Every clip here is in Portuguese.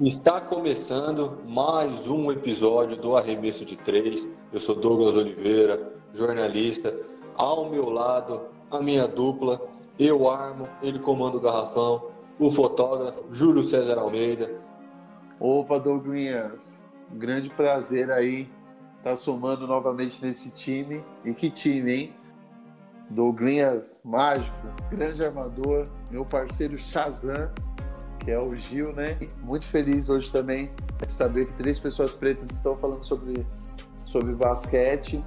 Está começando mais um episódio do Arremesso de Três. Eu sou Douglas Oliveira, jornalista. Ao meu lado, a minha dupla. Eu armo, ele comanda o garrafão. O fotógrafo, Júlio César Almeida. Opa, Douglas. Um grande prazer aí estar tá somando novamente nesse time. E que time, hein? Douglas mágico, grande armador, meu parceiro Shazam que é o Gil, né? Muito feliz hoje também de saber que três pessoas pretas estão falando sobre, sobre basquete.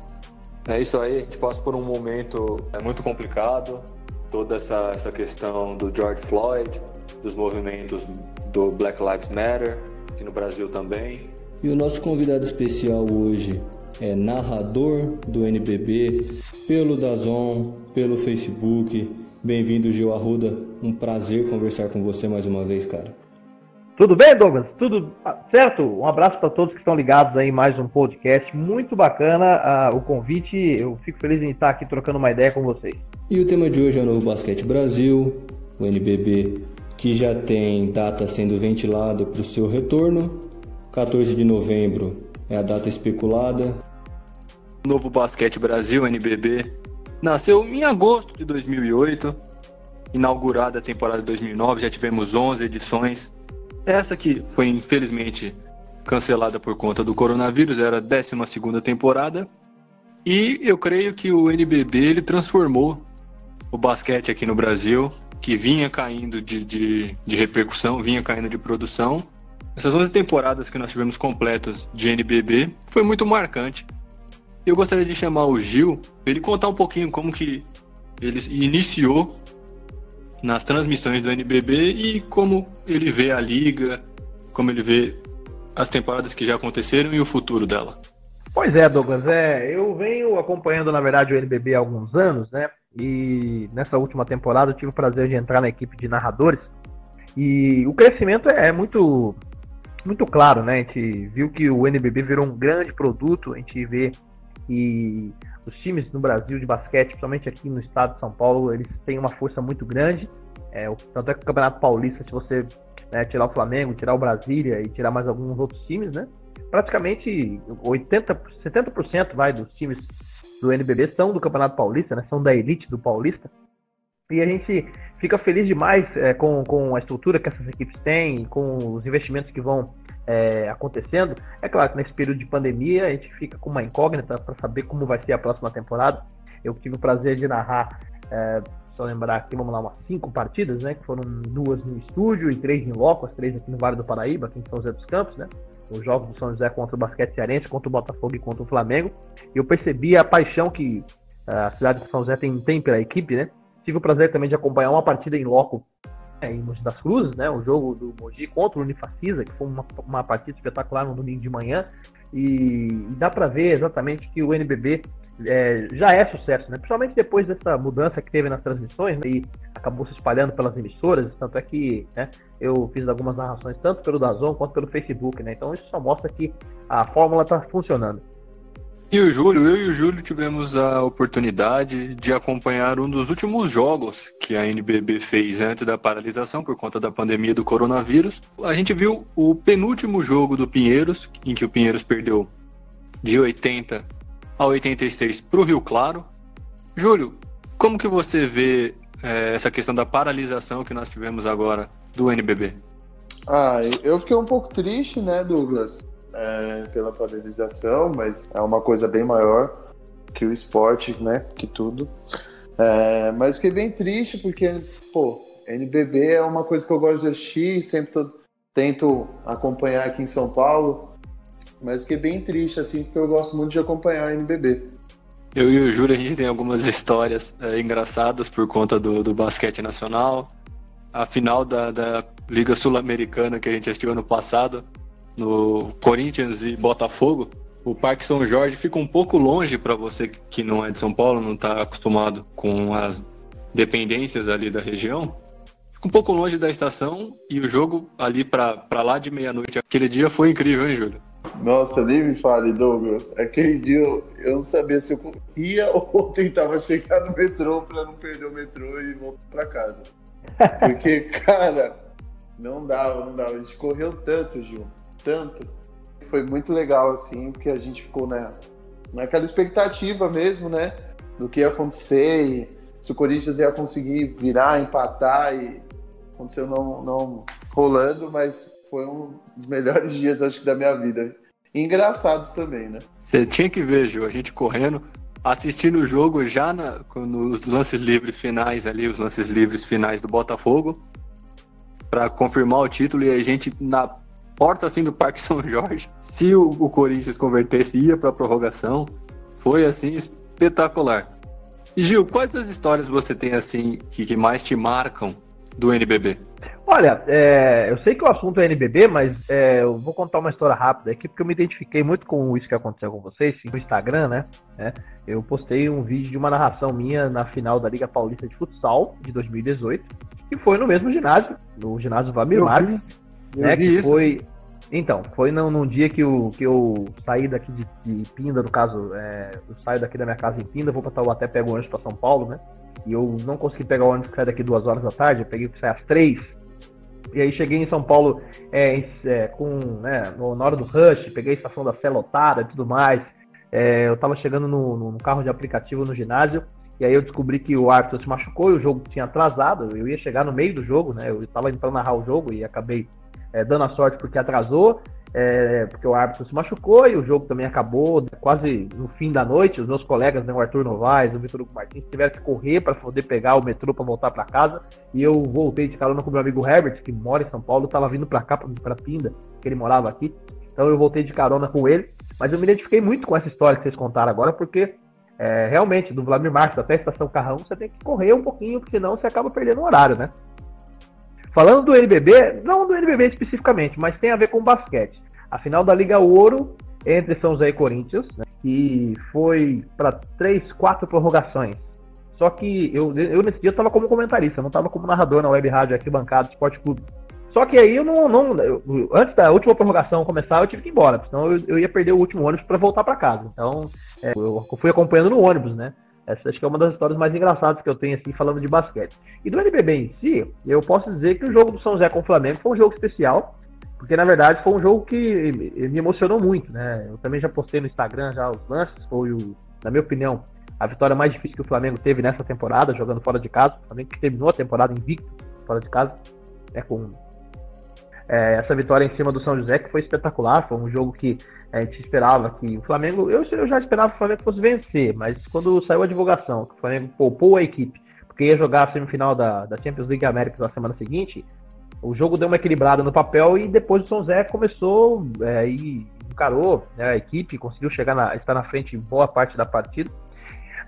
É isso aí, a gente passa por um momento é muito complicado, toda essa, essa questão do George Floyd, dos movimentos do Black Lives Matter, aqui no Brasil também. E o nosso convidado especial hoje é narrador do NBB, pelo Dazon, pelo Facebook, Bem-vindo, Gil Arruda. Um prazer conversar com você mais uma vez, cara. Tudo bem, Douglas? Tudo certo? Um abraço para todos que estão ligados aí em mais um podcast. Muito bacana uh, o convite. Eu fico feliz em estar aqui trocando uma ideia com vocês. E o tema de hoje é o Novo Basquete Brasil, o NBB, que já tem data sendo ventilada para o seu retorno. 14 de novembro é a data especulada. Novo Basquete Brasil, NBB, Nasceu em agosto de 2008, inaugurada a temporada de 2009, já tivemos 11 edições. Essa que foi infelizmente cancelada por conta do coronavírus, era a 12 temporada. E eu creio que o NBB ele transformou o basquete aqui no Brasil, que vinha caindo de, de, de repercussão, vinha caindo de produção. Essas 11 temporadas que nós tivemos completas de NBB foi muito marcante eu gostaria de chamar o Gil, ele contar um pouquinho como que ele iniciou nas transmissões do NBB e como ele vê a liga, como ele vê as temporadas que já aconteceram e o futuro dela. Pois é, Douglas, é, eu venho acompanhando, na verdade, o NBB há alguns anos, né? E nessa última temporada eu tive o prazer de entrar na equipe de narradores. E o crescimento é muito muito claro, né? A gente viu que o NBB virou um grande produto, a gente vê que os times no Brasil de basquete, principalmente aqui no estado de São Paulo, eles têm uma força muito grande. É, tanto é que o Campeonato Paulista, se você né, tirar o Flamengo, tirar o Brasília e tirar mais alguns outros times, né? Praticamente 80, 70% vai dos times do NBB são do Campeonato Paulista, né? São da elite do Paulista. E a gente fica feliz demais é, com, com a estrutura que essas equipes têm, com os investimentos que vão é, acontecendo. É claro que nesse período de pandemia a gente fica com uma incógnita para saber como vai ser a próxima temporada. Eu tive o prazer de narrar, é, só lembrar aqui, vamos lá, umas cinco partidas, né? Que foram duas no estúdio e três em loco, as três aqui no Vale do Paraíba, aqui em São José dos Campos, né? Os jogos do São José contra o Basquete Cearense, contra o Botafogo e contra o Flamengo. E eu percebi a paixão que a cidade de São José tem, tem pela equipe, né? Tive o prazer também de acompanhar uma partida em loco é, em Mogi das Cruzes, né? O jogo do Mogi contra o Unifacisa, que foi uma, uma partida espetacular no domingo de manhã. E, e dá para ver exatamente que o NBB é, já é sucesso, né? Principalmente depois dessa mudança que teve nas transmissões né? e acabou se espalhando pelas emissoras. Tanto é que né, eu fiz algumas narrações tanto pelo Dazon quanto pelo Facebook, né? Então isso só mostra que a fórmula está funcionando. E o Júlio, eu e o Júlio tivemos a oportunidade de acompanhar um dos últimos jogos que a NBB fez antes da paralisação por conta da pandemia do coronavírus. A gente viu o penúltimo jogo do Pinheiros, em que o Pinheiros perdeu de 80 a 86 para o Rio Claro. Júlio, como que você vê é, essa questão da paralisação que nós tivemos agora do NBB? Ah, eu fiquei um pouco triste, né, Douglas? É, pela padronização, mas é uma coisa bem maior que o esporte, né? Que tudo. É, mas fiquei bem triste porque, pô, NBB é uma coisa que eu gosto de assistir, sempre tô, tento acompanhar aqui em São Paulo, mas fiquei bem triste, assim, porque eu gosto muito de acompanhar o NBB. Eu e o Júlio, a gente tem algumas histórias é, engraçadas por conta do, do basquete nacional. A final da, da Liga Sul-Americana que a gente assistiu ano passado, no Corinthians e Botafogo, o Parque São Jorge fica um pouco longe para você que não é de São Paulo, não está acostumado com as dependências ali da região. Fica um pouco longe da estação e o jogo ali para lá de meia-noite. Aquele dia foi incrível, hein, Júlio? Nossa, nem me fale, Douglas. Aquele dia eu, não sabia se eu ia ou tentava chegar no metrô para não perder o metrô e voltar para casa. Porque, cara, Não dava, não dava. A gente correu tanto, Gil. Tanto. Foi muito legal, assim, porque a gente ficou né, naquela expectativa mesmo, né? Do que ia acontecer e se o Corinthians ia conseguir virar, empatar e aconteceu não, não rolando, mas foi um dos melhores dias, acho que, da minha vida. E engraçados também, né? Você tinha que ver, Gil, a gente correndo, assistindo o jogo já na, nos lances livres finais ali, os lances livres finais do Botafogo, para confirmar o título e a gente na porta assim do Parque São Jorge. Se o, o Corinthians convertesse, ia para prorrogação. Foi assim espetacular. E Gil, quais as histórias você tem assim que, que mais te marcam do NBB? Olha, é, eu sei que o assunto é NBB, mas é, eu vou contar uma história rápida aqui, porque eu me identifiquei muito com isso que aconteceu com vocês no Instagram, né? É, eu postei um vídeo de uma narração minha na final da Liga Paulista de Futsal de 2018, que foi no mesmo ginásio, no ginásio Vamir Marques, né? Que isso. foi. Então, foi num, num, dia que eu, que eu saí daqui de, de Pinda, no caso, é, eu saio daqui da minha casa em Pinda, vou para Taubaté, pego o ônibus para São Paulo, né? E eu não consegui pegar o ônibus que sai daqui duas horas da tarde, eu peguei que sai às três. E aí cheguei em São Paulo é, é, com, né, no, na hora do rush, peguei a estação da Sé lotada e tudo mais. É, eu tava chegando no, no, carro de aplicativo no ginásio, e aí eu descobri que o árbitro se machucou e o jogo tinha atrasado. Eu ia chegar no meio do jogo, né? Eu estava entrando narrar o jogo e acabei é, dando a sorte porque atrasou é, porque o árbitro se machucou e o jogo também acabou quase no fim da noite. Os meus colegas, né, o Arthur Novaes, o Vitor Hugo Martins, tiveram que correr para poder pegar o metrô para voltar para casa. E eu voltei de carona com o meu amigo Herbert, que mora em São Paulo, estava vindo para cá, para Pinda, que ele morava aqui. Então eu voltei de carona com ele. Mas eu me identifiquei muito com essa história que vocês contaram agora, porque é, realmente, do Vladimir Marques até a Estação Carrão, você tem que correr um pouquinho, porque senão você acaba perdendo o horário, né? Falando do NBB, não do NBB especificamente, mas tem a ver com basquete. A final da Liga Ouro entre São José e Corinthians, né, que foi para três, quatro prorrogações. Só que eu, eu nesse dia estava como comentarista, não estava como narrador na web rádio aqui bancada Esporte Clube. Só que aí eu não. não eu, antes da última prorrogação começar, eu tive que ir embora, senão eu, eu ia perder o último ônibus para voltar para casa. Então, é, eu fui acompanhando no ônibus, né? Essa acho que é uma das histórias mais engraçadas que eu tenho, assim, falando de basquete. E do NBB em si, eu posso dizer que o jogo do São José com o Flamengo foi um jogo especial, porque na verdade foi um jogo que me emocionou muito, né? Eu também já postei no Instagram já os lances, foi o, na minha opinião, a vitória mais difícil que o Flamengo teve nessa temporada, jogando fora de casa. O Flamengo que terminou a temporada invicto fora de casa, é com é, essa vitória em cima do São José, que foi espetacular. Foi um jogo que a gente esperava que o Flamengo. Eu, eu já esperava que o Flamengo fosse vencer, mas quando saiu a divulgação que o Flamengo poupou a equipe, porque ia jogar a semifinal da, da Champions League América na semana seguinte, o jogo deu uma equilibrada no papel e depois o São José começou é, e encarou né, a equipe, conseguiu chegar na, estar na frente em boa parte da partida.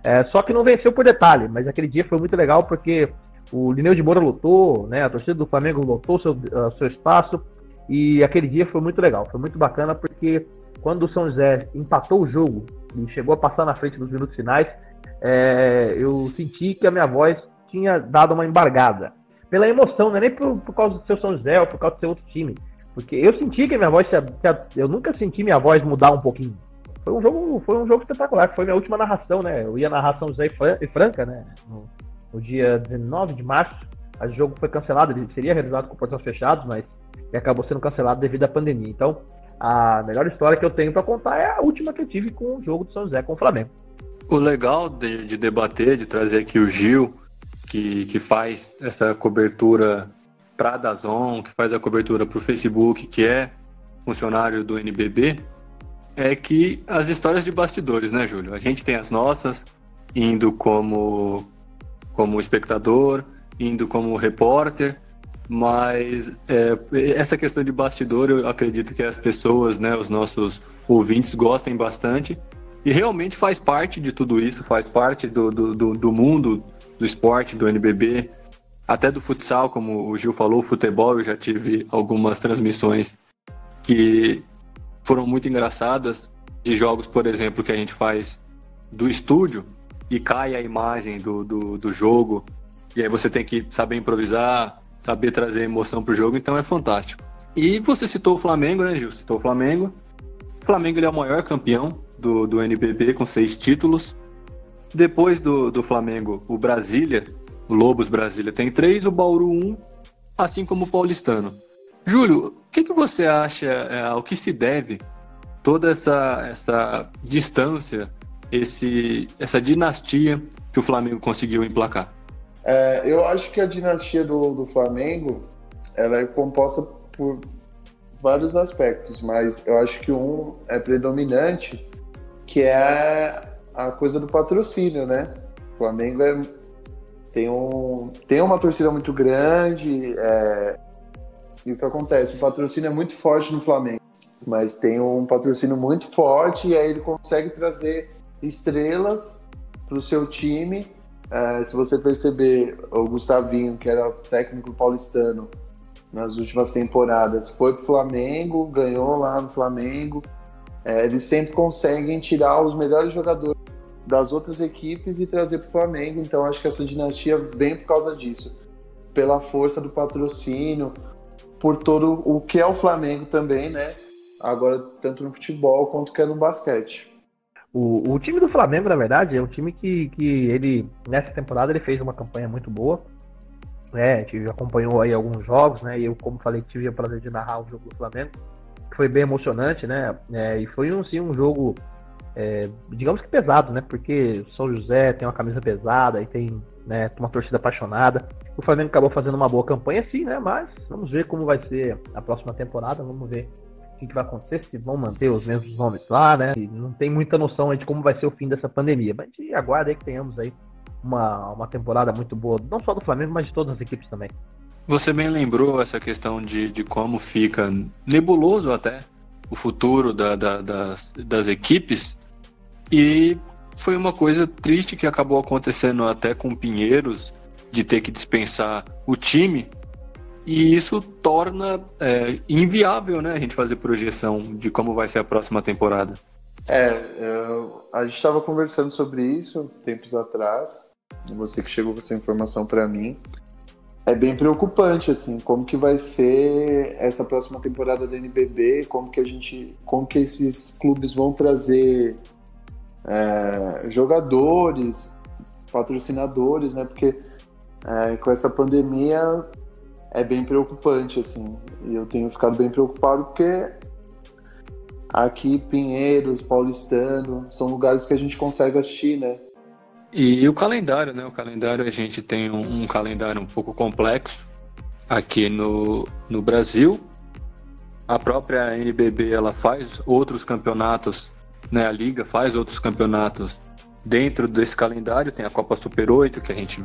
É, só que não venceu por detalhe, mas aquele dia foi muito legal porque o Lineu de Moura lutou, né, a torcida do Flamengo lotou seu, seu espaço e aquele dia foi muito legal, foi muito bacana porque quando o São José empatou o jogo e chegou a passar na frente dos minutos finais, é, eu senti que a minha voz tinha dado uma embargada. Pela emoção, não é nem por, por causa do seu São José ou por causa do seu outro time. Porque eu senti que a minha voz, eu nunca senti minha voz mudar um pouquinho. Foi um jogo, foi um jogo espetacular, foi minha última narração, né? Eu ia narrar São José e Franca, né? No, no dia 19 de março. O jogo foi cancelado, ele seria realizado com portões fechados, mas acabou sendo cancelado devido à pandemia. Então, a melhor história que eu tenho para contar é a última que eu tive com o jogo do São José com o Flamengo. O legal de, de debater, de trazer aqui o Gil, que, que faz essa cobertura para a Dazon, que faz a cobertura para o Facebook, que é funcionário do NBB, é que as histórias de bastidores, né, Júlio? A gente tem as nossas, indo como, como espectador, indo como repórter, mas é, essa questão de bastidor, eu acredito que as pessoas, né, os nossos ouvintes gostem bastante. E realmente faz parte de tudo isso, faz parte do, do, do, do mundo do esporte, do NBB, até do futsal, como o Gil falou, futebol. Eu já tive algumas transmissões que foram muito engraçadas, de jogos, por exemplo, que a gente faz do estúdio e cai a imagem do, do, do jogo, e aí você tem que saber improvisar, saber trazer emoção pro jogo, então é fantástico. E você citou o Flamengo, né, Gil? Citou o Flamengo. O Flamengo ele é o maior campeão do, do NBB, com seis títulos. Depois do, do Flamengo, o Brasília, o Lobos Brasília tem três, o Bauru um assim como o paulistano. Júlio, o que, que você acha, é, ao que se deve toda essa, essa distância, esse, essa dinastia que o Flamengo conseguiu emplacar? É, eu acho que a dinastia do, do Flamengo ela é composta por vários aspectos, mas eu acho que um é predominante, que é a coisa do patrocínio, né? O Flamengo é, tem, um, tem uma torcida muito grande, é, e o que acontece? O patrocínio é muito forte no Flamengo, mas tem um patrocínio muito forte e aí ele consegue trazer estrelas para o seu time. É, se você perceber, o Gustavinho, que era técnico paulistano nas últimas temporadas, foi para o Flamengo, ganhou lá no Flamengo. É, eles sempre conseguem tirar os melhores jogadores das outras equipes e trazer para o Flamengo. Então acho que essa dinastia vem por causa disso, pela força do patrocínio, por todo o que é o Flamengo também, né? Agora, tanto no futebol quanto que é no basquete. O, o time do Flamengo, na verdade, é um time que, que ele, nessa temporada, ele fez uma campanha muito boa. Né? Gente acompanhou aí alguns jogos, né? E eu, como falei, tive o prazer de narrar o jogo do Flamengo, que foi bem emocionante, né? É, e foi um, sim, um jogo é, digamos que pesado, né? Porque São José tem uma camisa pesada e tem né, uma torcida apaixonada. O Flamengo acabou fazendo uma boa campanha, sim, né? Mas vamos ver como vai ser a próxima temporada. Vamos ver o que, vai acontecer, se vão manter os mesmos nomes lá, né? E não tem muita noção de como vai ser o fim dessa pandemia. Mas a aguarda aí que tenhamos aí uma, uma temporada muito boa, não só do Flamengo, mas de todas as equipes também. Você bem lembrou essa questão de, de como fica nebuloso até o futuro da, da, das, das equipes e foi uma coisa triste que acabou acontecendo até com Pinheiros, de ter que dispensar o time. E isso torna é, inviável né, a gente fazer projeção de como vai ser a próxima temporada. É, eu, a gente estava conversando sobre isso tempos atrás. Você que chegou com essa informação para mim. É bem preocupante, assim, como que vai ser essa próxima temporada da NBB, como que a gente, como que esses clubes vão trazer é, jogadores, patrocinadores, né? Porque é, com essa pandemia é bem preocupante, assim. E eu tenho ficado bem preocupado porque aqui Pinheiros, Paulistano, são lugares que a gente consegue assistir, né? E, o calendário, né? O calendário, a gente tem um, um calendário um pouco complexo aqui no, no Brasil. A própria NBB, ela faz outros campeonatos né, a liga faz outros campeonatos dentro desse calendário, tem a Copa Super 8 que a gente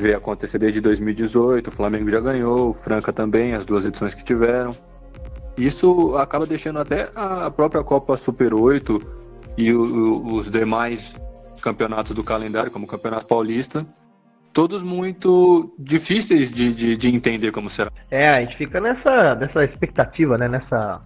vê acontecer desde 2018, o Flamengo já ganhou, o Franca também, as duas edições que tiveram. Isso acaba deixando até a própria Copa Super 8 e o, os demais campeonatos do calendário, como o Campeonato Paulista, todos muito difíceis de, de, de, entender como será. É, a gente fica nessa, nessa expectativa, né? Nessa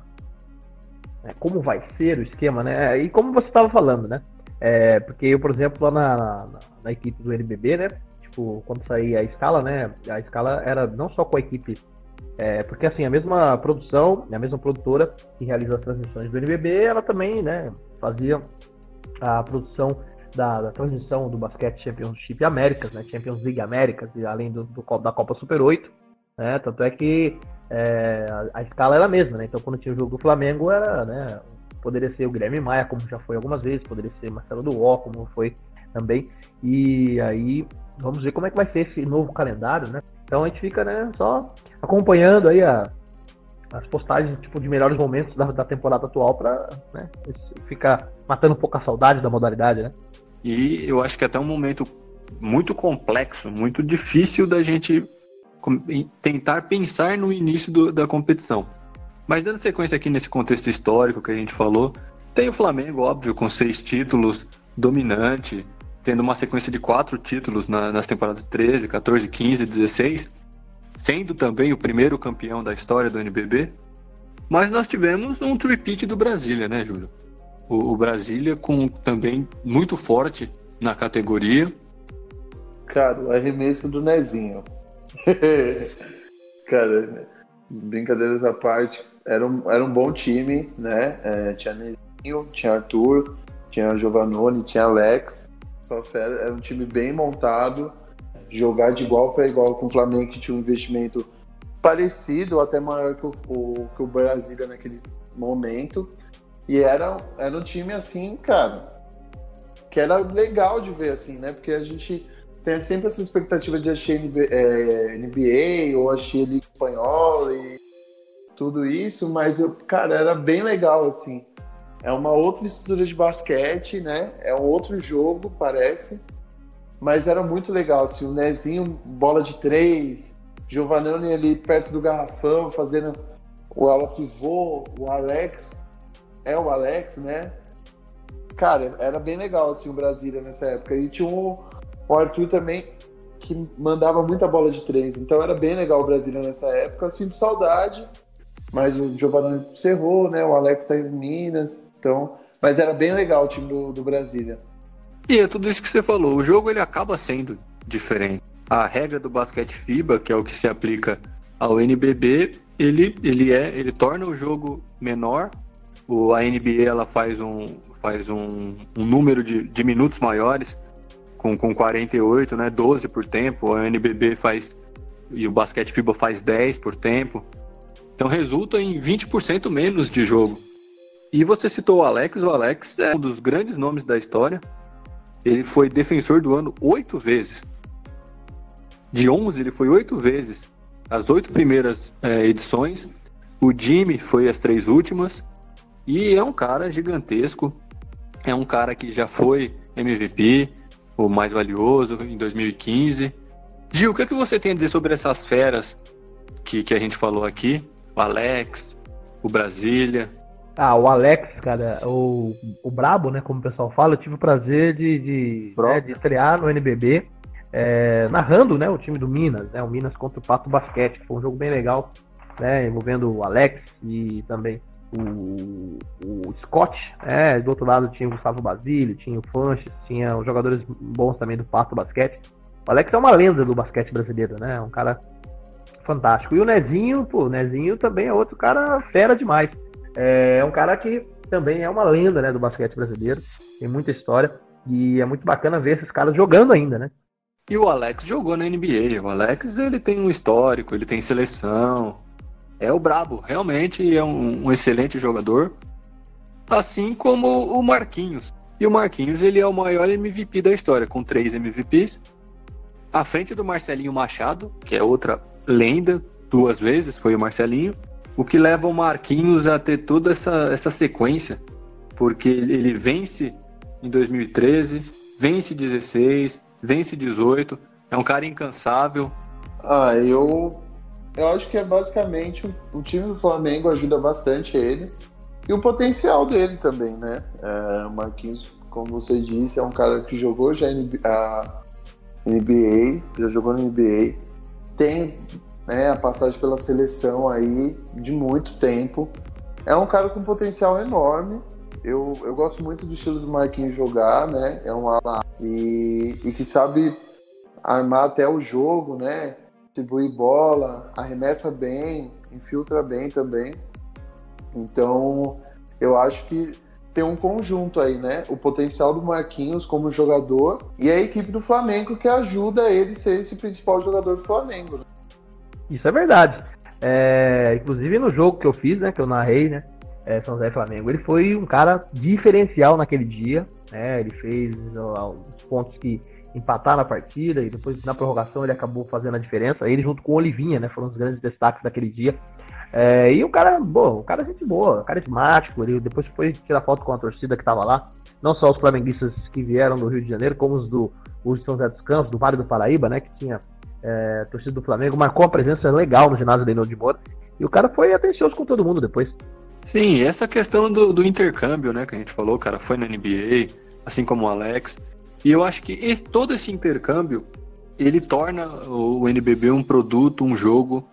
né, como vai ser o esquema, né? E como você estava falando, né? É, porque eu, por exemplo, lá na, na, na, equipe do NBB, né? Tipo, quando saía a escala, né? A escala era não só com a equipe. É, porque assim, a mesma produção, a mesma produtora que realiza as transmissões do NBB, ela também, né? Fazia a produção da, da transmissão do basquete Championship Américas, né? Champions League Américas, e além do, do, da Copa Super 8. Né? Tanto é que é, a, a, escala era a mesma, né? Então quando tinha o jogo do Flamengo era, né? Poderia ser o Guilherme Maia, como já foi algumas vezes, poderia ser Marcelo Duó, como foi também. E aí vamos ver como é que vai ser esse novo calendário, né? Então a gente fica, né, só acompanhando aí a, as postagens tipo de melhores momentos da, da temporada atual para né, ficar matando um pouco a saudade da modalidade, né? E eu acho que é até um momento muito complexo, muito difícil da gente tentar pensar no início do, da competição. Mas dando sequência aqui nesse contexto histórico que a gente falou, tem o Flamengo, óbvio, com seis títulos, dominante, tendo uma sequência de quatro títulos na, nas temporadas 13, 14, 15, 16, sendo também o primeiro campeão da história do NBB. Mas nós tivemos um repeat do Brasília, né, Júlio? O, o Brasília com também muito forte na categoria. Cara, o arremesso do Nezinho. Cara, brincadeiras à parte, era um, era um bom time, né? É, tinha Nezinho, tinha Arthur, tinha Giovanoni, tinha Alex. Só era um time bem montado. Jogar de igual para igual com o Flamengo, que tinha um investimento parecido, até maior que o, o, que o Brasília naquele momento. E era, era um time assim, cara, que era legal de ver, assim, né? Porque a gente tem sempre essa expectativa de assistir NBA, é, NBA ou assistir Liga Espanhola e tudo isso, mas, eu, cara, era bem legal, assim. É uma outra estrutura de basquete, né? É um outro jogo, parece. Mas era muito legal, assim, o Nezinho, bola de três, Giovanni ali perto do garrafão, fazendo o ala pivô, o Alex, é o Alex, né? Cara, era bem legal, assim, o Brasília nessa época. E tinha um, o Arthur também, que mandava muita bola de três. Então era bem legal o Brasília nessa época. Sinto saudade, mas o Giovanni cerrou, né? O Alex tá em Minas. Então, mas era bem legal o time do, do Brasília. E é tudo isso que você falou. O jogo ele acaba sendo diferente. A regra do basquete FIBA, que é o que se aplica ao NBB, ele, ele é, ele torna o jogo menor. O, a NBA ela faz um, faz um, um número de, de minutos maiores, com, com 48, né, 12 por tempo. A NBB faz e o basquete FIBA faz 10 por tempo. Então resulta em 20% menos de jogo. E você citou o Alex, o Alex é um dos grandes nomes da história. Ele foi defensor do ano oito vezes. De 11, ele foi oito vezes. As oito primeiras é, edições. O Jimmy foi as três últimas. E é um cara gigantesco. É um cara que já foi MVP, o mais valioso, em 2015. Gil, o que, é que você tem a dizer sobre essas feras que, que a gente falou aqui? O Alex, o Brasília, ah, o Alex, cara, o, o Brabo, né, como o pessoal fala, eu tive o prazer de, de, né, de estrear no NBB, é, narrando, né, o time do Minas, né, o Minas contra o Pato Basquete, foi um jogo bem legal, né, envolvendo o Alex e também o, o Scott, né, do outro lado tinha o Gustavo Basílio, tinha o Fanches, tinha os jogadores bons também do Pato Basquete. O Alex é uma lenda do basquete brasileiro, né, um cara fantástico. E o Nezinho, pô, o Nezinho também é outro cara fera demais. É um cara que também é uma lenda né, do basquete brasileiro, tem muita história e é muito bacana ver esses caras jogando ainda, né? E o Alex jogou na NBA. O Alex ele tem um histórico, ele tem seleção. É o brabo, realmente é um, um excelente jogador. Assim como o Marquinhos. E o Marquinhos ele é o maior MVP da história, com três MVPs. À frente do Marcelinho Machado, que é outra lenda, duas vezes foi o Marcelinho. O que leva o Marquinhos a ter toda essa, essa sequência, porque ele vence em 2013, vence 16, vence 18, é um cara incansável. Ah, eu, eu acho que é basicamente o, time do Flamengo ajuda bastante ele e o potencial dele também, né? É, o Marquinhos, como você disse, é um cara que jogou já a NBA, já jogou no NBA, tem né, a passagem pela seleção aí de muito tempo. É um cara com potencial enorme. Eu, eu gosto muito do estilo do Marquinhos jogar, né? É um ala e, e que sabe armar até o jogo, né? Distribuir bola, arremessa bem, infiltra bem também. Então, eu acho que tem um conjunto aí, né? O potencial do Marquinhos como jogador e a equipe do Flamengo que ajuda ele a ser esse principal jogador do Flamengo. Né? Isso é verdade. É, inclusive no jogo que eu fiz, né, que eu narrei, né, é, São José Flamengo, ele foi um cara diferencial naquele dia, né, ele fez os pontos que empataram a partida e depois na prorrogação ele acabou fazendo a diferença. Ele junto com o Olivinha, né, foram os grandes destaques daquele dia. É, e o cara, bom, o cara é gente boa, carismático, ele depois foi tirar foto com a torcida que tava lá, não só os flamenguistas que vieram do Rio de Janeiro, como os do os São José dos Campos, do Vale do Paraíba, né, que tinha é, torcida do Flamengo, marcou uma presença legal no ginásio de de Moura. E o cara foi atencioso com todo mundo depois. Sim, essa questão do, do, intercâmbio, né, que a gente falou, cara, foi na NBA, assim como o Alex. E eu acho que esse, todo esse intercâmbio, ele torna o NBB um produto, um jogo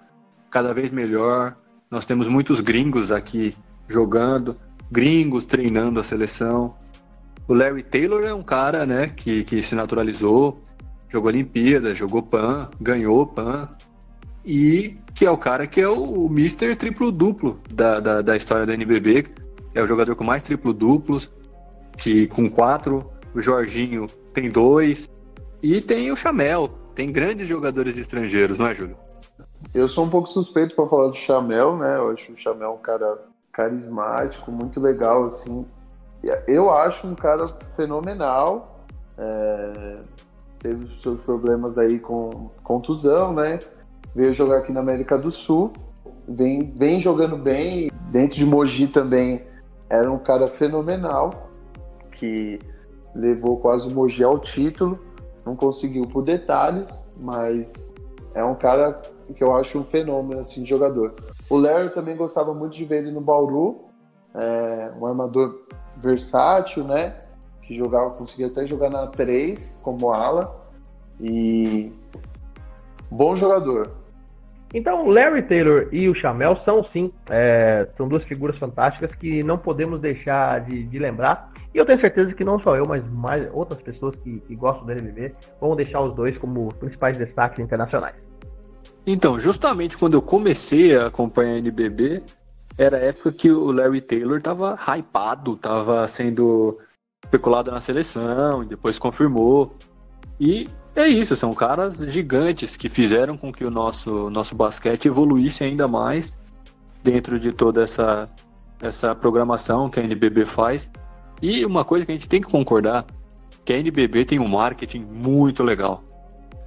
cada vez melhor. Nós temos muitos gringos aqui jogando, gringos treinando a seleção. O Larry Taylor é um cara, né, que, que se naturalizou, jogou Olimpíada, jogou PAN, ganhou PAN, e que é o cara que é o, o Mr. triplo-duplo da, da, da, história da NBB, é o jogador com mais triplo-duplos, que com quatro, o Jorginho tem dois, e tem o Chamel, tem grandes jogadores estrangeiros, não é, Júlio? Eu sou um pouco suspeito para falar do Chamel, né? Eu acho o Chamel um cara carismático, muito legal, assim. Eu acho um cara fenomenal. É... Teve seus problemas aí com contusão, né? Veio jogar aqui na América do Sul. Vem, vem jogando bem. Dentro de Mogi também era um cara fenomenal. Que levou quase o Mogi ao título. Não conseguiu por detalhes, mas é um cara que eu acho um fenômeno assim, de jogador. O Larry também gostava muito de ver ele no Bauru, é, um armador versátil, né? Que jogava, conseguia até jogar na 3 como ala. E bom jogador. Então, Larry Taylor e o Chamel são sim, é, são duas figuras fantásticas que não podemos deixar de, de, lembrar. E eu tenho certeza que não só eu, mas mais outras pessoas que, que gostam do NBB vão deixar os dois como principais destaques internacionais. Então, justamente quando eu comecei a acompanhar a NBB, era a época que o Larry Taylor estava hypado, estava sendo especulado na seleção, e depois confirmou. E é isso, são caras gigantes que fizeram com que o nosso, nosso basquete evoluísse ainda mais dentro de toda essa, essa programação que a NBB faz. E uma coisa que a gente tem que concordar, que a NBB tem um marketing muito legal.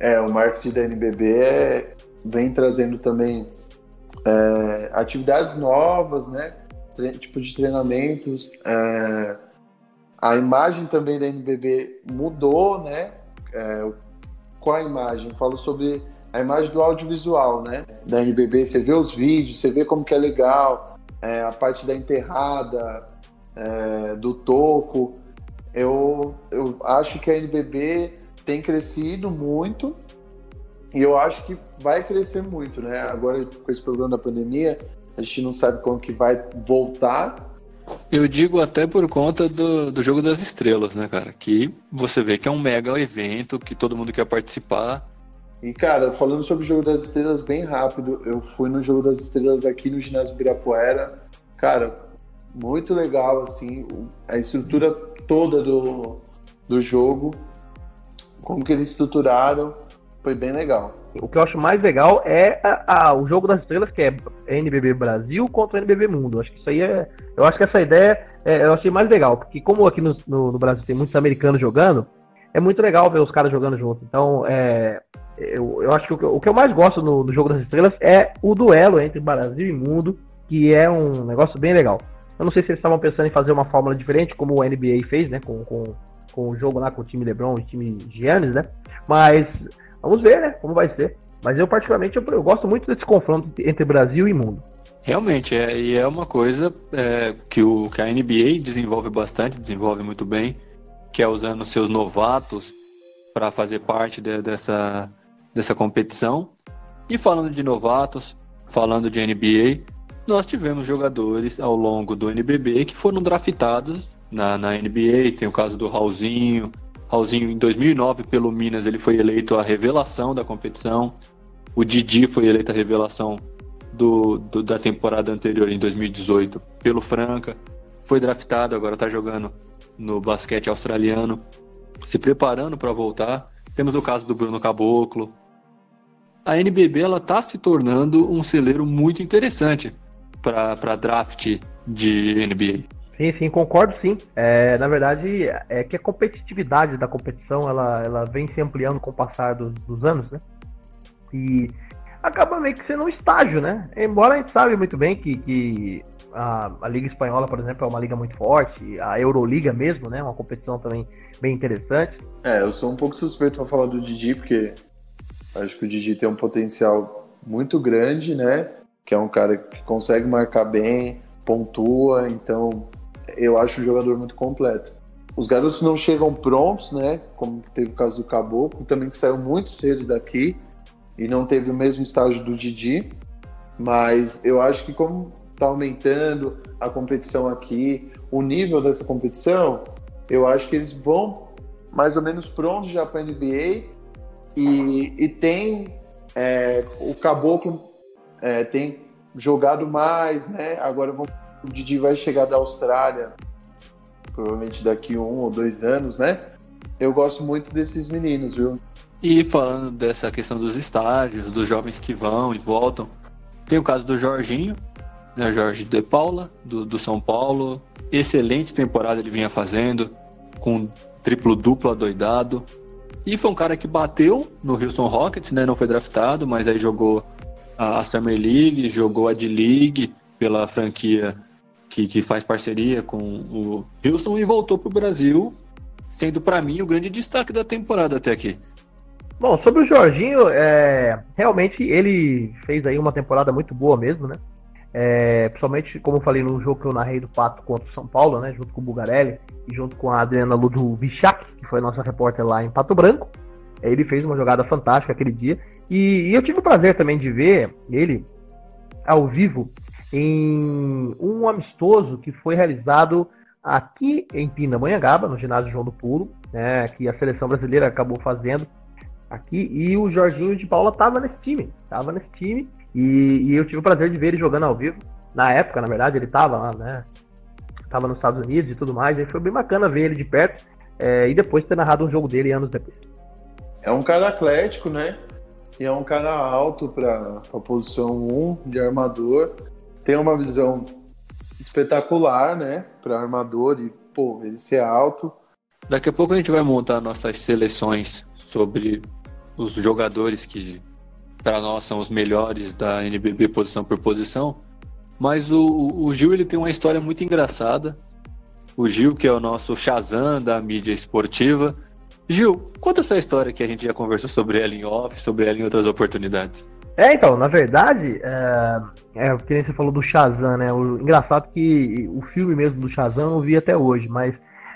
É, o marketing da NBB é, vem trazendo também é, atividades novas, né? Tipo de treinamentos. É, a imagem também da NBB mudou, né? É, qual a imagem? Falo sobre a imagem do audiovisual, né? Da NBB, você vê os vídeos, você vê como que é legal, é, a parte da enterrada, é, do toco. Eu, eu acho que a NBB tem crescido muito e eu acho que vai crescer muito, né? Agora, com esse problema da pandemia, a gente não sabe como que vai voltar. Eu digo até por conta do, do Jogo das Estrelas, né, cara? Que você vê que é um mega evento, que todo mundo quer participar. E, cara, falando sobre o Jogo das Estrelas bem rápido, eu fui no Jogo das Estrelas aqui no ginásio Birapuera. Cara, muito legal, assim, a estrutura toda do, do jogo, como que eles estruturaram. Foi bem legal. O que eu acho mais legal é a, a, o jogo das estrelas, que é NBB Brasil contra NBB Mundo. Acho que isso aí é. Eu acho que essa ideia é, eu achei mais legal, porque como aqui no, no, no, Brasil tem muitos americanos jogando, é muito legal ver os caras jogando junto. Então, é, eu, eu acho que o, o que eu mais gosto no, no jogo das estrelas é o duelo entre Brasil e Mundo, que é um negócio bem legal. Eu não sei se eles estavam pensando em fazer uma fórmula diferente, como o NBA fez, né? Com, com, com o jogo lá com o time LeBron e o time Giannis, né? Mas Vamos ver, né? Como vai ser. Mas eu, particularmente, eu, eu gosto muito desse confronto entre Brasil e mundo. Realmente, é, e é uma coisa é, que, o, que a NBA desenvolve bastante, desenvolve muito bem, que é usando seus novatos para fazer parte de, dessa, dessa competição. E falando de novatos, falando de NBA, nós tivemos jogadores ao longo do NBB que foram draftados na, na NBA. Tem o caso do Raulzinho, Raulzinho, em 2009, pelo Minas, ele foi eleito a revelação da competição. O Didi foi eleito a revelação do, do, da temporada anterior, em 2018, pelo Franca. Foi draftado, agora está jogando no basquete australiano, se preparando para voltar. Temos o caso do Bruno Caboclo. A NBB ela está se tornando um celeiro muito interessante para draft de NBA. Sim, sim, concordo sim. É, na verdade, é que a competitividade da competição ela, ela vem se ampliando com o passar dos, dos anos, né? E acaba meio que sendo um estágio, né? Embora a gente sabe muito bem que, que a, a, Liga Espanhola, por exemplo, é uma liga muito forte, a Euroliga mesmo, né? Uma competição também bem interessante. É, eu sou um pouco suspeito para falar do Didi, porque acho que o Didi tem um potencial muito grande, né? Que é um cara que consegue marcar bem, pontua, então eu acho o jogador muito completo. Os garotos não chegam prontos, né? Como teve o caso do Caboclo, também que saiu muito cedo daqui e não teve o mesmo estágio do Didi. Mas eu acho que como está aumentando a competição aqui, o nível dessa competição, eu acho que eles vão mais ou menos prontos já para a NBA e, e tem é, o Caboclo é, tem jogado mais, né? Agora vão o Didi vai chegar da Austrália, provavelmente daqui um ou dois anos, né? Eu gosto muito desses meninos, viu? E falando dessa questão dos estágios, dos jovens que vão e voltam, tem o caso do Jorginho, né, Jorge De Paula, do, do São Paulo. Excelente temporada ele vinha fazendo, com triplo-duplo adoidado. E foi um cara que bateu no Houston Rockets, né? Não foi draftado, mas aí jogou a Summer League, jogou a D-League pela franquia que, que faz parceria com o Houston e voltou para o Brasil, sendo para mim o grande destaque da temporada até aqui. Bom, sobre o Jorginho, é, realmente ele fez aí uma temporada muito boa mesmo, né? É, principalmente, como eu falei no jogo que eu narrei do Pato contra o São Paulo, né? Junto com o Bugarelli e junto com a Adriana Ludovichak, que foi nossa repórter lá em Pato Branco. Ele fez uma jogada fantástica aquele dia. E, e eu tive o prazer também de ver ele ao vivo em um amistoso que foi realizado aqui em Pindamonhangaba, no ginásio João do Pulo, né, que a seleção brasileira acabou fazendo aqui, e o Jorginho de Paula estava nesse time, estava nesse time, e, e, eu tive o prazer de ver ele jogando ao vivo. Na época, na verdade, ele estava lá, né? Tava nos Estados Unidos e tudo mais, e foi bem bacana ver ele de perto, é, e depois ter narrado um jogo dele anos depois. É um cara atlético, né? E é um cara alto para a posição 1 de armador. Tem uma visão espetacular, né? Para armador e, pô, ele ser alto. Daqui a pouco a gente vai montar nossas seleções sobre os jogadores que para nós são os melhores da NBB posição por posição. Mas o, o, Gil ele tem uma história muito engraçada. O Gil, que é o nosso Shazam da mídia esportiva. Gil, conta essa história que a gente já conversou sobre ela em off, sobre ela em outras oportunidades. É, então, na verdade, é, é que nem você falou do Shazam, né? O, engraçado que o filme mesmo do Shazam eu vi até hoje, mas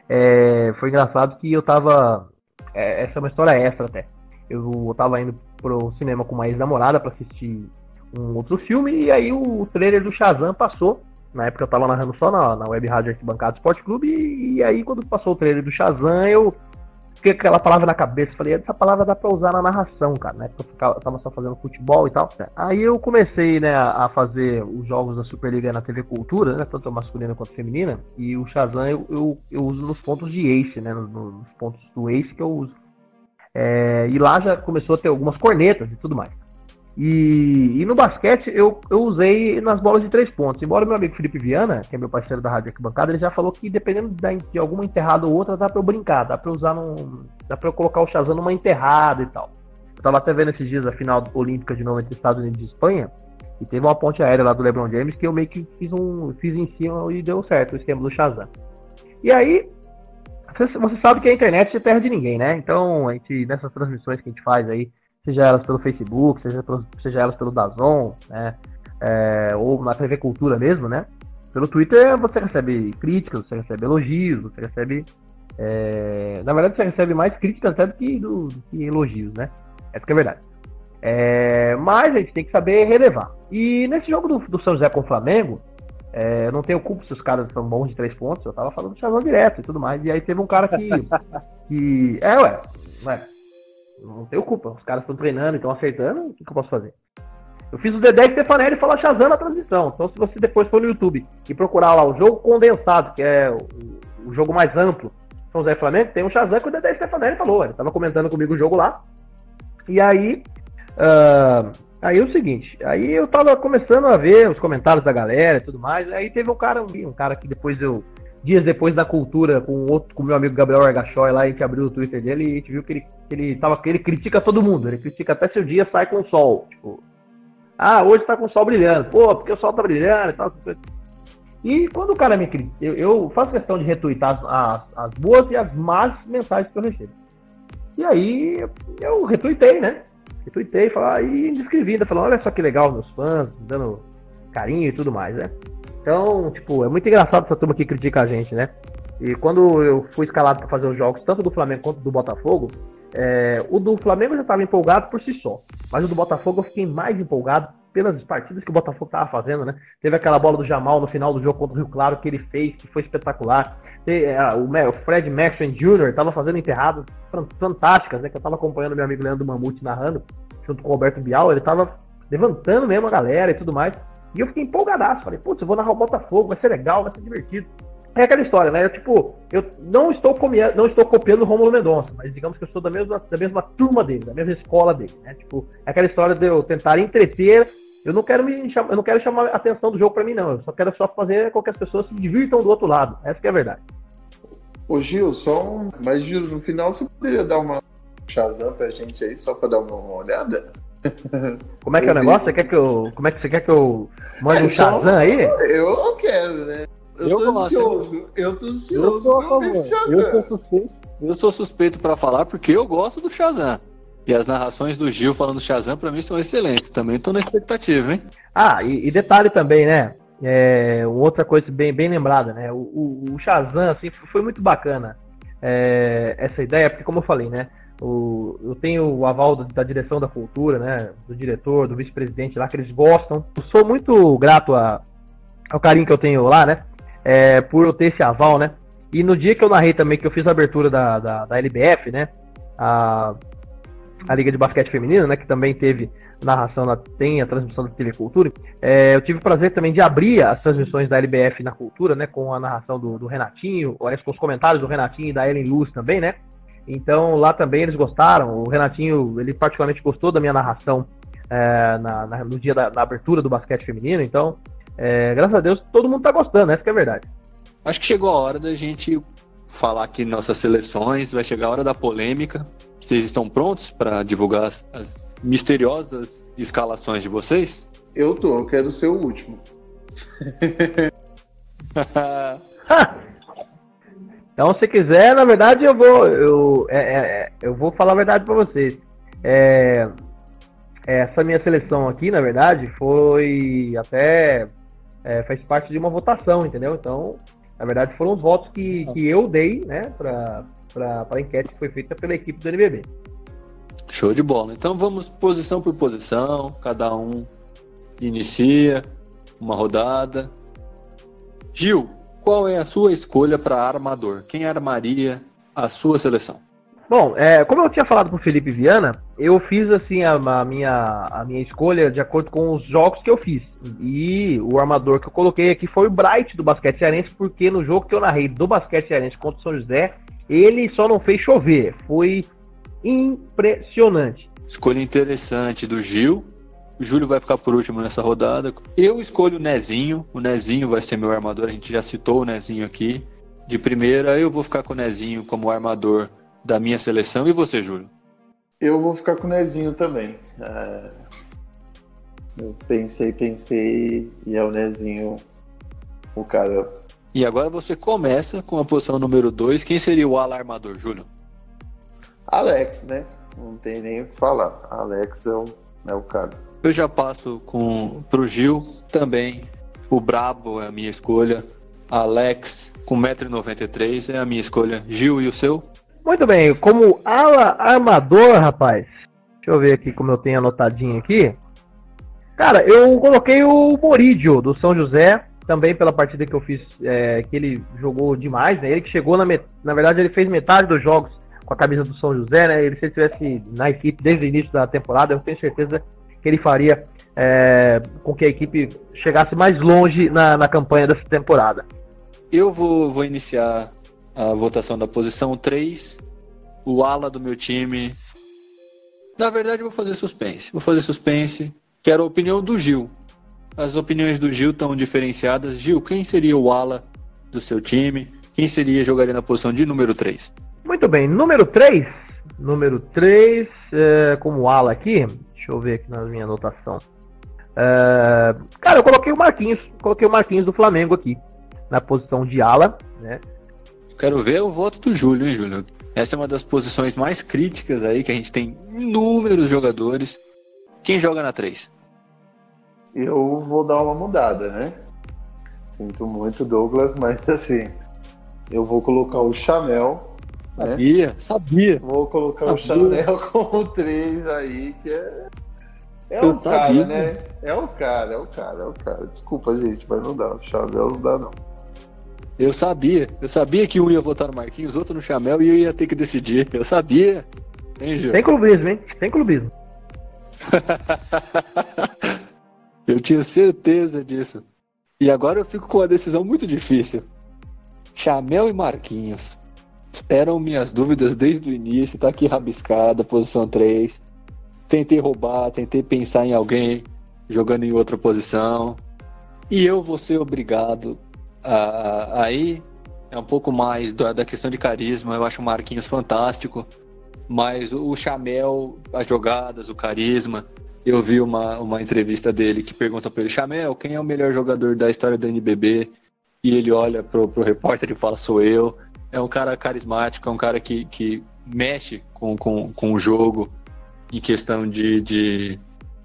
é, foi engraçado que eu tava. É, essa é uma história extra até. Eu tava indo pro cinema com uma ex-namorada para assistir um outro filme, e aí o trailer do Shazam passou. Na época eu tava narrando só na, na Web Rádio Arquibancada Esporte Clube, e, e, aí quando passou o trailer do Shazam, eu fiquei com aquela palavra na cabeça. Falei, essa palavra dá pra usar na narração, cara, né? Porque eu, ficava, eu tava só fazendo futebol e tal. Aí eu comecei, né, a fazer os jogos da Superliga na TV Cultura, né? Tanto masculina quanto feminina. E o Shazam eu, eu, eu uso nos pontos de Ace, né? Nos, nos pontos do Ace que eu uso. É, e lá já começou a ter algumas cornetas e tudo mais. E, e, no basquete eu, eu usei nas bolas de três pontos. Embora meu amigo Felipe Viana, que é meu parceiro da Rádio Arquibancada, ele já falou que dependendo de alguma enterrada ou outra, dá pra eu brincar, dá pra usar num. dá pra eu colocar o Shazam numa enterrada e tal. Eu tava até vendo esses dias a final olímpica de novo entre Estados Unidos e Espanha. E teve uma ponte aérea lá do LeBron James que eu meio que fiz um. fiz em cima e deu certo o esquema do Shazam. E aí, você sabe que a internet é terra de ninguém, né? Então, a gente, nessas transmissões que a gente faz aí, seja elas pelo Facebook, seja, seja elas pelo Dazon, né? É, ou na TV Cultura mesmo, né? Pelo Twitter você recebe críticas, você recebe elogios, você recebe. É, na verdade, você recebe mais críticas até do que, do, do que elogios, né? Essa que é a verdade. É, mas a gente tem que saber relevar. E nesse jogo do, do São José com o Flamengo, é, eu não tenho culpa se os caras são bons de três pontos, eu tava falando do direto e tudo mais. E aí teve um cara que. que é, ué, ué, não tenho culpa. Os caras estão treinando, estão acertando, o que, que, eu posso fazer? Eu fiz o Dedé e Stefanelli falar Shazam na transição. Então, se você depois for no YouTube e procurar lá o jogo condensado, que é o, o jogo mais amplo, São José Flamengo, tem um Shazam que o Dedé Stefanelli falou. Ele tava comentando comigo o jogo lá. E aí. Uh, Aí é o seguinte, aí eu tava começando a ver os comentários da galera e tudo mais, aí teve um cara, um cara que depois eu, dias depois da cultura, com outro, com meu amigo Gabriel Argachoy lá, a gente abriu o Twitter dele e a gente viu que ele, que ele tava, ele critica todo mundo, ele critica até se o dia sai com o sol, tipo, ah, hoje tá com o sol brilhando, pô, porque o sol tá brilhando e tal, e quando o cara me critica, eu, eu, faço questão de retweetar as, as, boas e as más mensagens que eu recebo. E aí eu retuitei, né? retuitei falar, e escrevi falando, olha só que legal, meus fãs, dando carinho e tudo mais, né? Então, tipo, é muito engraçado essa turma que critica a gente, né? E quando eu fui escalado para fazer os jogos, tanto do Flamengo quanto do Botafogo, é, o do Flamengo já estava empolgado por si só. Mas o do Botafogo eu fiquei mais empolgado pelas partidas que o Botafogo estava fazendo, né? Teve aquela bola do Jamal no final do jogo contra o Rio Claro que ele fez, que foi espetacular. É, o Fred Maxwell Jr. estava fazendo enterradas fantásticas, né? Que eu estava acompanhando meu amigo Leandro Mamute narrando, junto com o Roberto Bial. Ele estava levantando mesmo a galera e tudo mais. E eu fiquei empolgadaço. Falei, putz, eu vou narrar o Botafogo, vai ser legal, vai ser divertido. É aquela história, né? Eu, tipo, eu não estou, copiando, não estou copiando o Romulo Mendonça, mas digamos que eu sou da mesma, da mesma turma dele, da mesma escola dele, né? Tipo, é aquela história de eu tentar entreter. Eu não quero me eu não quero chamar a atenção do jogo para mim, não. Eu só quero só fazer com que as pessoas se divirtam do outro lado. Essa é a verdade. Ô Gil, só um. Mas Gil, no final você poderia dar uma Shazam pra gente aí, só pra dar uma olhada? Como é que é o negócio? Você quer que eu. Como é que você quer que eu mande é, um Shazam aí? Eu quero, né? Eu, eu tô gosto, ansioso. Eu tô ansioso. Eu, tô eu, eu sou suspeito. Eu sou suspeito pra falar porque eu gosto do Shazam. E as narrações do Gil falando do Shazam pra mim são excelentes. Também tô na expectativa, hein? Ah, e, e detalhe também, né? É, outra coisa bem, bem lembrada, né? O, o, o Shazam, assim, foi muito bacana é, essa ideia, porque como eu falei, né? O, eu tenho o aval da direção da cultura, né? Do diretor, do vice-presidente lá, que eles gostam. Eu sou muito grato a, ao carinho que eu tenho lá, né? É, por eu ter esse aval, né? E no dia que eu narrei também, que eu fiz a abertura da, da, da LBF, né? A, a Liga de Basquete Feminino, né, que também teve narração, na, tem a transmissão da TV Cultura. É, eu tive o prazer também de abrir as transmissões da LBF na Cultura, né, com a narração do, do Renatinho, com os comentários do Renatinho e da Ellen Luz também, né. Então lá também eles gostaram. O Renatinho, ele particularmente gostou da minha narração é, na, na, no dia da, abertura do basquete feminino. Então, é, graças a Deus, todo mundo tá gostando, essa que é a verdade. Acho que chegou a hora da gente falar aqui nossas seleções, vai chegar a hora da polêmica. Vocês estão prontos para divulgar as, as, misteriosas escalações de vocês? Eu tô, eu quero ser o último. então, se quiser, na verdade, eu vou, eu, é, é, é eu vou falar a verdade para vocês. É, essa minha seleção aqui, na verdade, foi até é, faz parte de uma votação, entendeu? Então, na verdade, foram os votos que, que eu dei, né, para a enquete que foi feita pela equipe do NBB. Show de bola. Então vamos posição por posição, cada um inicia uma rodada. Gil, qual é a sua escolha para armador? Quem armaria a sua seleção? Bom, é, como eu tinha falado com o Felipe Viana, eu fiz assim a, a, minha, a minha escolha de acordo com os jogos que eu fiz. E o armador que eu coloquei aqui foi o Bright do basquete cearense, porque no jogo que eu narrei do basquete cearense contra o São José, ele só não fez chover. Foi impressionante. Escolha interessante do Gil. O Júlio vai ficar por último nessa rodada. Eu escolho o Nezinho. O Nezinho vai ser meu armador. A gente já citou o Nezinho aqui. De primeira, eu vou ficar com o Nezinho como armador da minha seleção. E você, Júlio? Eu vou ficar com o Nezinho também. É... Eu pensei, pensei, e é o Nezinho o cara. E agora você começa com a posição número 2. Quem seria o alarmador, Júlio? Alex, né? Não tem nem o que falar. Alex é o, é o cara. Eu já passo com pro Gil também. O Brabo é a minha escolha. Alex com 1,93m é a minha escolha. Gil e o seu? Muito bem, como ala armador, rapaz. Deixa eu ver aqui como eu tenho anotadinho aqui. Cara, eu coloquei o Moridio do São José, também pela partida que eu fiz, é, que ele jogou demais, né? Ele que chegou na met... na verdade ele fez metade dos jogos com a camisa do São José, né? Ele se ele estivesse na equipe desde o início da temporada, eu tenho certeza que ele faria é, com que a equipe chegasse mais longe na, na campanha dessa temporada. Eu vou, vou iniciar a votação da posição 3. O ala do meu time. Na verdade, eu vou fazer suspense. Vou fazer suspense. Quero a opinião do Gil. As opiniões do Gil estão diferenciadas. Gil, quem seria o ala do seu time? Quem seria jogaria na posição de número 3? Muito bem, número 3. Número 3, é, como ala aqui. Deixa eu ver aqui na minha anotação. É, cara, eu coloquei o Marquinhos. Coloquei o Marquinhos do Flamengo aqui. Na posição de ala, né? Quero ver o voto do Júlio, hein, Júlio? Essa é uma das posições mais críticas aí, que a gente tem inúmeros jogadores. Quem joga na 3? Eu vou dar uma mudada, né? Sinto muito, Douglas, mas assim, eu vou colocar o Chanel. Né? Sabia, né? sabia. Vou colocar sabia. o Chanel como 3 aí, que é. É eu o sabia. cara, né? É o cara, é o cara, é o cara. Desculpa, gente, mas não dá. O Chanel não dá, não. Eu sabia. Eu sabia que um ia votar no Marquinhos, outro no Chamel e eu ia ter que decidir. Eu sabia. Hein, Gil? Sem clubismo, hein? Sem clubismo. eu tinha certeza disso. E agora eu fico com uma decisão muito difícil. Chamel e Marquinhos. Eram minhas dúvidas desde o início, tá aqui rabiscada, posição 3. Tentei roubar, tentei pensar em alguém jogando em outra posição. E eu vou ser obrigado a, a ir. É um pouco mais da questão de carisma. Eu acho o Marquinhos fantástico. Mas o Chamel, as jogadas, o carisma. Eu vi uma, uma entrevista dele que pergunta para ele: Chamel, quem é o melhor jogador da história do NBB? E ele olha pro, pro repórter e fala: Sou eu. É um cara carismático, é um cara que, que mexe com, com, com o jogo em questão de, de,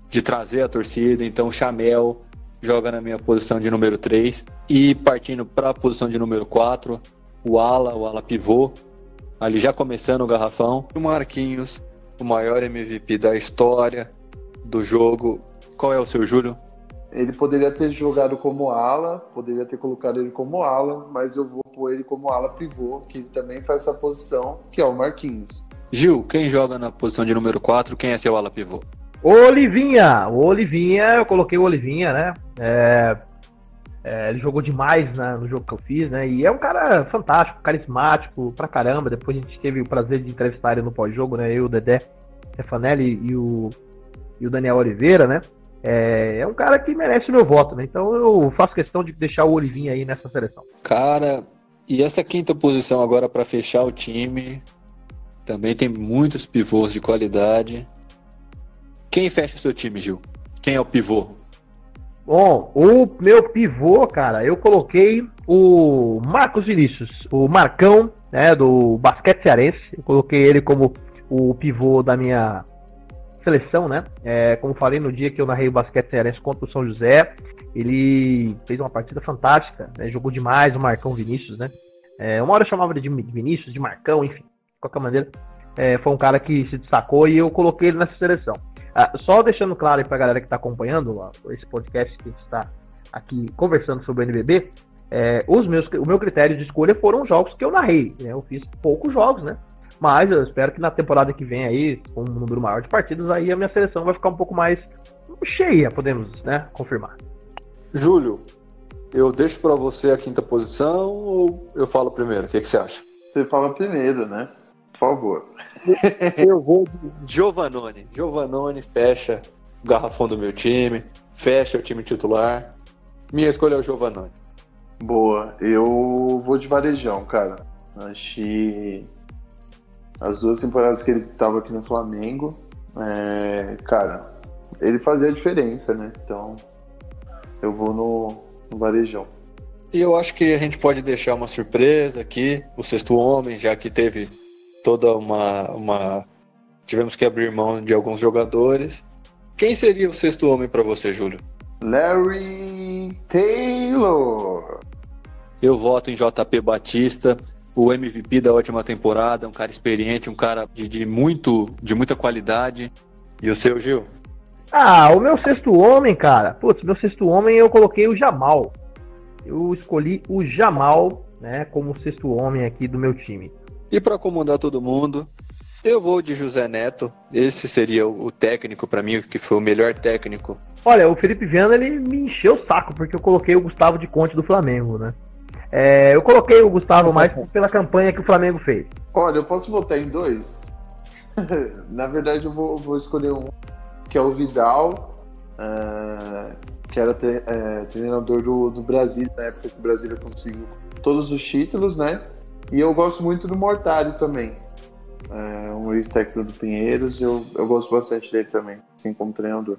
de trazer a torcida. Então, o Chamel joga na minha posição de número 3. E partindo para a posição de número 4, o Ala, o Ala pivô, ali já começando o garrafão. O Marquinhos, o maior MVP da história do jogo. Qual é o seu, Júlio? Ele poderia ter jogado como ala, poderia ter colocado ele como ala, mas eu vou pôr ele como ala pivô, que ele também faz essa posição, que é o Marquinhos. Gil, quem joga na posição de número 4, quem é seu ala pivô? Olivinha! O Olivinha, eu coloquei o Olivinha, né? É, é, ele jogou demais né, no jogo que eu fiz, né? E é um cara fantástico, carismático pra caramba. Depois a gente teve o prazer de entrevistar ele no pós-jogo, né? Eu, o Dedé Stefanelli e o, e o Daniel Oliveira, né? É, é um cara que merece o meu voto, né? Então eu faço questão de deixar o Olivinha aí nessa seleção. Cara, e essa quinta posição agora para fechar o time também tem muitos pivôs de qualidade. Quem fecha o seu time, Gil? Quem é o pivô? Bom, o meu pivô, cara, eu coloquei o Marcos Vinícius, o Marcão, né, do basquete cearense. Eu coloquei ele como o pivô da minha seleção, né? É, como falei no dia que eu narrei o basquete cearense contra o São José, ele fez uma partida fantástica, né? jogou demais o Marcão Vinícius, né? É, uma hora eu chamava de Vinícius, de Marcão, enfim, qualquer maneira, é, foi um cara que se destacou e eu coloquei ele nessa seleção. Ah, só deixando claro aí pra galera que está acompanhando ó, esse podcast que está aqui conversando sobre o NBB, é, os meus, o meu critério de escolha foram jogos que eu narrei. Né? Eu fiz poucos jogos, né? Mas eu espero que na temporada que vem aí, com um número maior de partidas, aí a minha seleção vai ficar um pouco mais cheia, podemos né, confirmar. Júlio, eu deixo para você a quinta posição ou eu falo primeiro? O que, que você acha? Você fala primeiro, né? Por favor. eu vou de Giovanoni. Giovanoni fecha o garrafão do meu time, fecha o time titular. Minha escolha é o Giovanoni. Boa. Eu vou de Varejão, cara. Achei as duas temporadas que ele estava aqui no Flamengo, é, cara, ele fazia a diferença, né? Então, eu vou no, no Varejão. E eu acho que a gente pode deixar uma surpresa aqui, o sexto homem, já que teve toda uma, uma. Tivemos que abrir mão de alguns jogadores. Quem seria o sexto homem para você, Júlio? Larry Taylor. Eu voto em JP Batista o MVP da última temporada, um cara experiente, um cara de, de, muito, de muita qualidade. E o seu, Gil? Ah, o meu sexto homem, cara. Putz, meu sexto homem eu coloquei o Jamal. Eu escolhi o Jamal, né, como sexto homem aqui do meu time. E para acomodar todo mundo, eu vou de José Neto. Esse seria o técnico para mim, que foi o melhor técnico. Olha, o Felipe Viana ele me encheu o saco porque eu coloquei o Gustavo de Conte do Flamengo, né? É, eu coloquei o Gustavo mais pela campanha que o Flamengo fez. Olha, eu posso votar em dois? Na verdade, eu vou, vou, escolher um, que é o Vidal, uh, que era te, é, treinador do, do Brasil, na época que o Brasil conseguiu todos os títulos, né? E eu gosto muito do Mortari também. É, um ex-técnico do Pinheiros, eu, eu gosto bastante dele também, assim como treinador.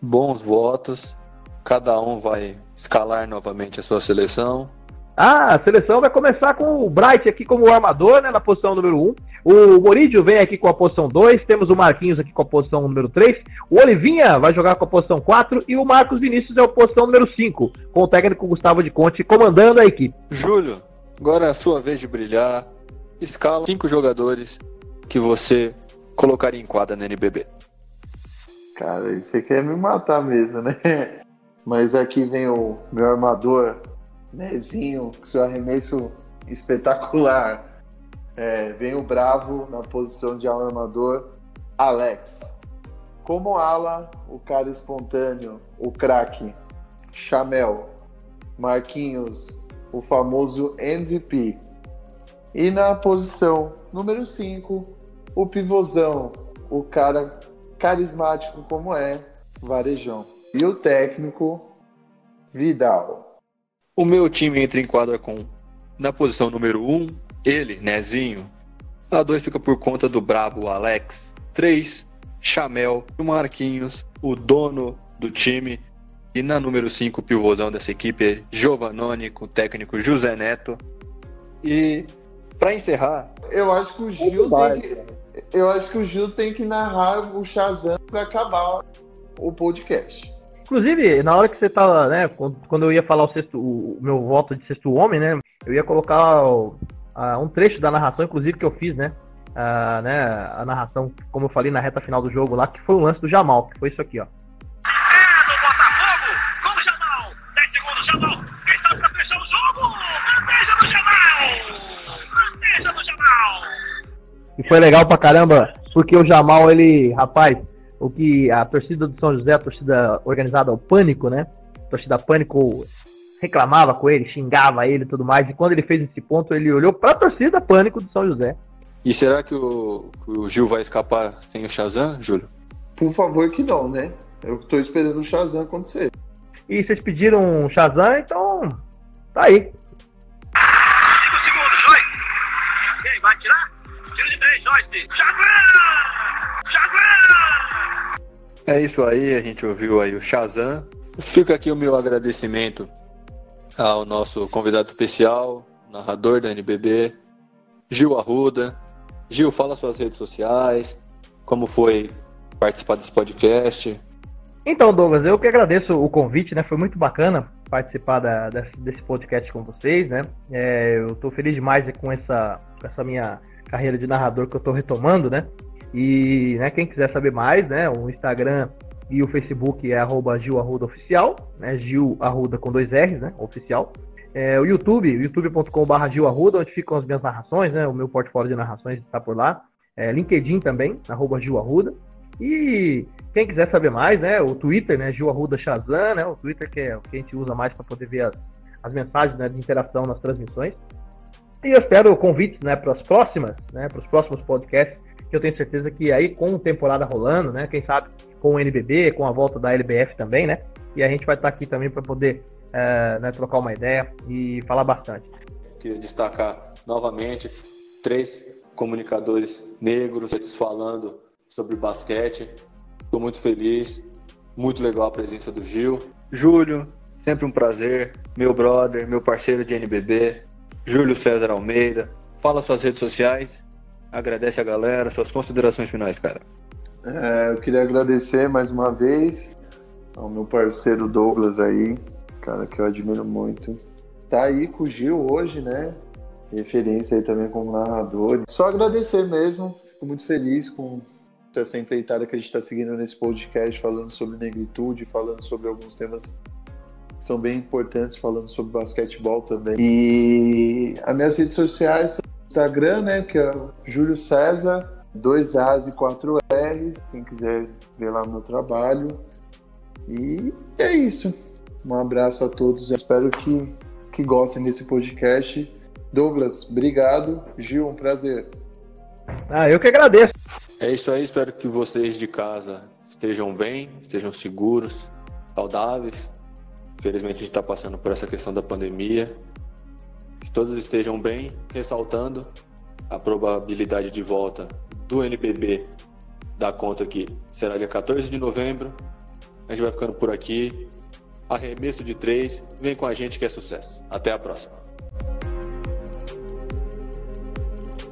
Bons votos. Cada um vai escalar novamente a sua seleção. Ah, a seleção vai começar com o Bright aqui como armador, né, na posição número 1. O Moridio vem aqui com a posição 2. Temos o Marquinhos aqui com a posição número 3. O Olivinha vai jogar com a posição 4. E o Marcos Vinícius é a posição número 5, com o técnico Gustavo de Conte comandando a equipe. Júlio, agora é a sua vez de brilhar. Escala cinco jogadores que você colocaria em quadra na NBB. Cara, você quer me matar mesmo, né? Mas aqui vem o meu armador, Nezinho, com seu arremesso espetacular. É, vem o Bravo na posição de armador, Alex. Como ala, o cara espontâneo, o craque, Chamel, Marquinhos, o famoso MVP. E na posição número 5, o pivôzão, o cara carismático como é, Varejão. E o técnico, Vidal. O meu time entra em quadra com, na posição número 1, um, ele, Nezinho. A 2 fica por conta do brabo Alex. 3, Chamel, o Marquinhos, o dono do time. E na número 5, o pivôzão dessa equipe é Giovanoni, com o técnico José Neto. E para encerrar. Eu acho que o Gil tem que, eu acho que o Gil tem que narrar o Shazam para acabar o podcast. Inclusive, na hora que você tava, né, quando eu ia falar o, sexto, o meu voto de sexto homem, né, eu ia colocar o, a, um trecho da narração, inclusive, que eu fiz, né, a, né, a narração, como eu falei na reta final do jogo lá, que foi o lance do Jamal, que foi isso aqui, ó. E foi legal pra caramba, porque o Jamal, ele, rapaz, o que a torcida do São José, a torcida organizada, o Pânico, né? A torcida Pânico reclamava com ele, xingava ele e tudo mais. E quando ele fez esse ponto, ele olhou pra torcida Pânico do São José. E será que o, que o Gil vai escapar sem o Shazam, Júlio? Por favor que não, né? Eu tô esperando o Shazam acontecer. E vocês pediram Shazam, então tá aí. Quem vai tirar? Tiro de três, Joyce. É isso aí, a gente ouviu aí o Shazam. Fica aqui o meu agradecimento ao nosso convidado especial, narrador da NBB, Gil Arruda. Gil, fala suas redes sociais, como foi participar desse podcast. Então, Douglas, eu que agradeço o convite, né? Foi muito bacana participar da, desse podcast com vocês, né? É, eu estou feliz demais com essa, essa minha carreira de narrador que eu estou retomando, né? E né, quem quiser saber mais, né? O Instagram e o Facebook é arroba Gil Arruda Oficial, né? Gil Arruda com dois R's, né? Oficial. É, o YouTube, youtube.com.br Gil Arruda, onde ficam as minhas narrações, né? O meu portfólio de narrações está por lá. É, LinkedIn também, arroba Gil Arruda. E quem quiser saber mais, né? O Twitter, né? Gil Arruda Shazam, né? O Twitter que é o que a gente usa mais para poder ver as, as mensagens né, de interação nas transmissões. E eu espero convites, né? Para as próximas, né? Para os próximos podcasts que eu tenho certeza que aí com temporada rolando, né? Quem sabe com o NBB, com a volta da LBF também, né? E a gente vai estar aqui também para poder é, né, trocar uma ideia e falar bastante. Queria destacar novamente três comunicadores negros falando sobre basquete. Estou muito feliz, muito legal a presença do Gil. Júlio, sempre um prazer, meu brother, meu parceiro de NBB, Júlio César Almeida. Fala suas redes sociais agradece a galera, suas considerações finais, cara. É, eu queria agradecer mais uma vez ao meu parceiro Douglas aí, cara que eu admiro muito. Tá aí com o Gil hoje, né? Referência aí também como narrador. Só agradecer mesmo, fico muito feliz com essa empreitada que a gente está seguindo nesse podcast, falando sobre negritude, falando sobre alguns temas são bem importantes, falando sobre basquetebol também. E as minhas redes sociais Instagram, né? Que é Júlio César, dois A's e quatro R's. Quem quiser ver lá o meu trabalho. E é isso. Um abraço a todos. espero que, que gostem desse podcast. Douglas, obrigado. Gil, um prazer. Ah, eu que agradeço. É isso aí. Espero que vocês de casa estejam bem, estejam seguros, saudáveis. Infelizmente a gente está passando por essa questão da pandemia todos estejam bem, ressaltando a probabilidade de volta do NBB da conta que será dia 14 de novembro. A gente vai ficando por aqui. Arremesso de três. Vem com a gente que é sucesso. Até a próxima.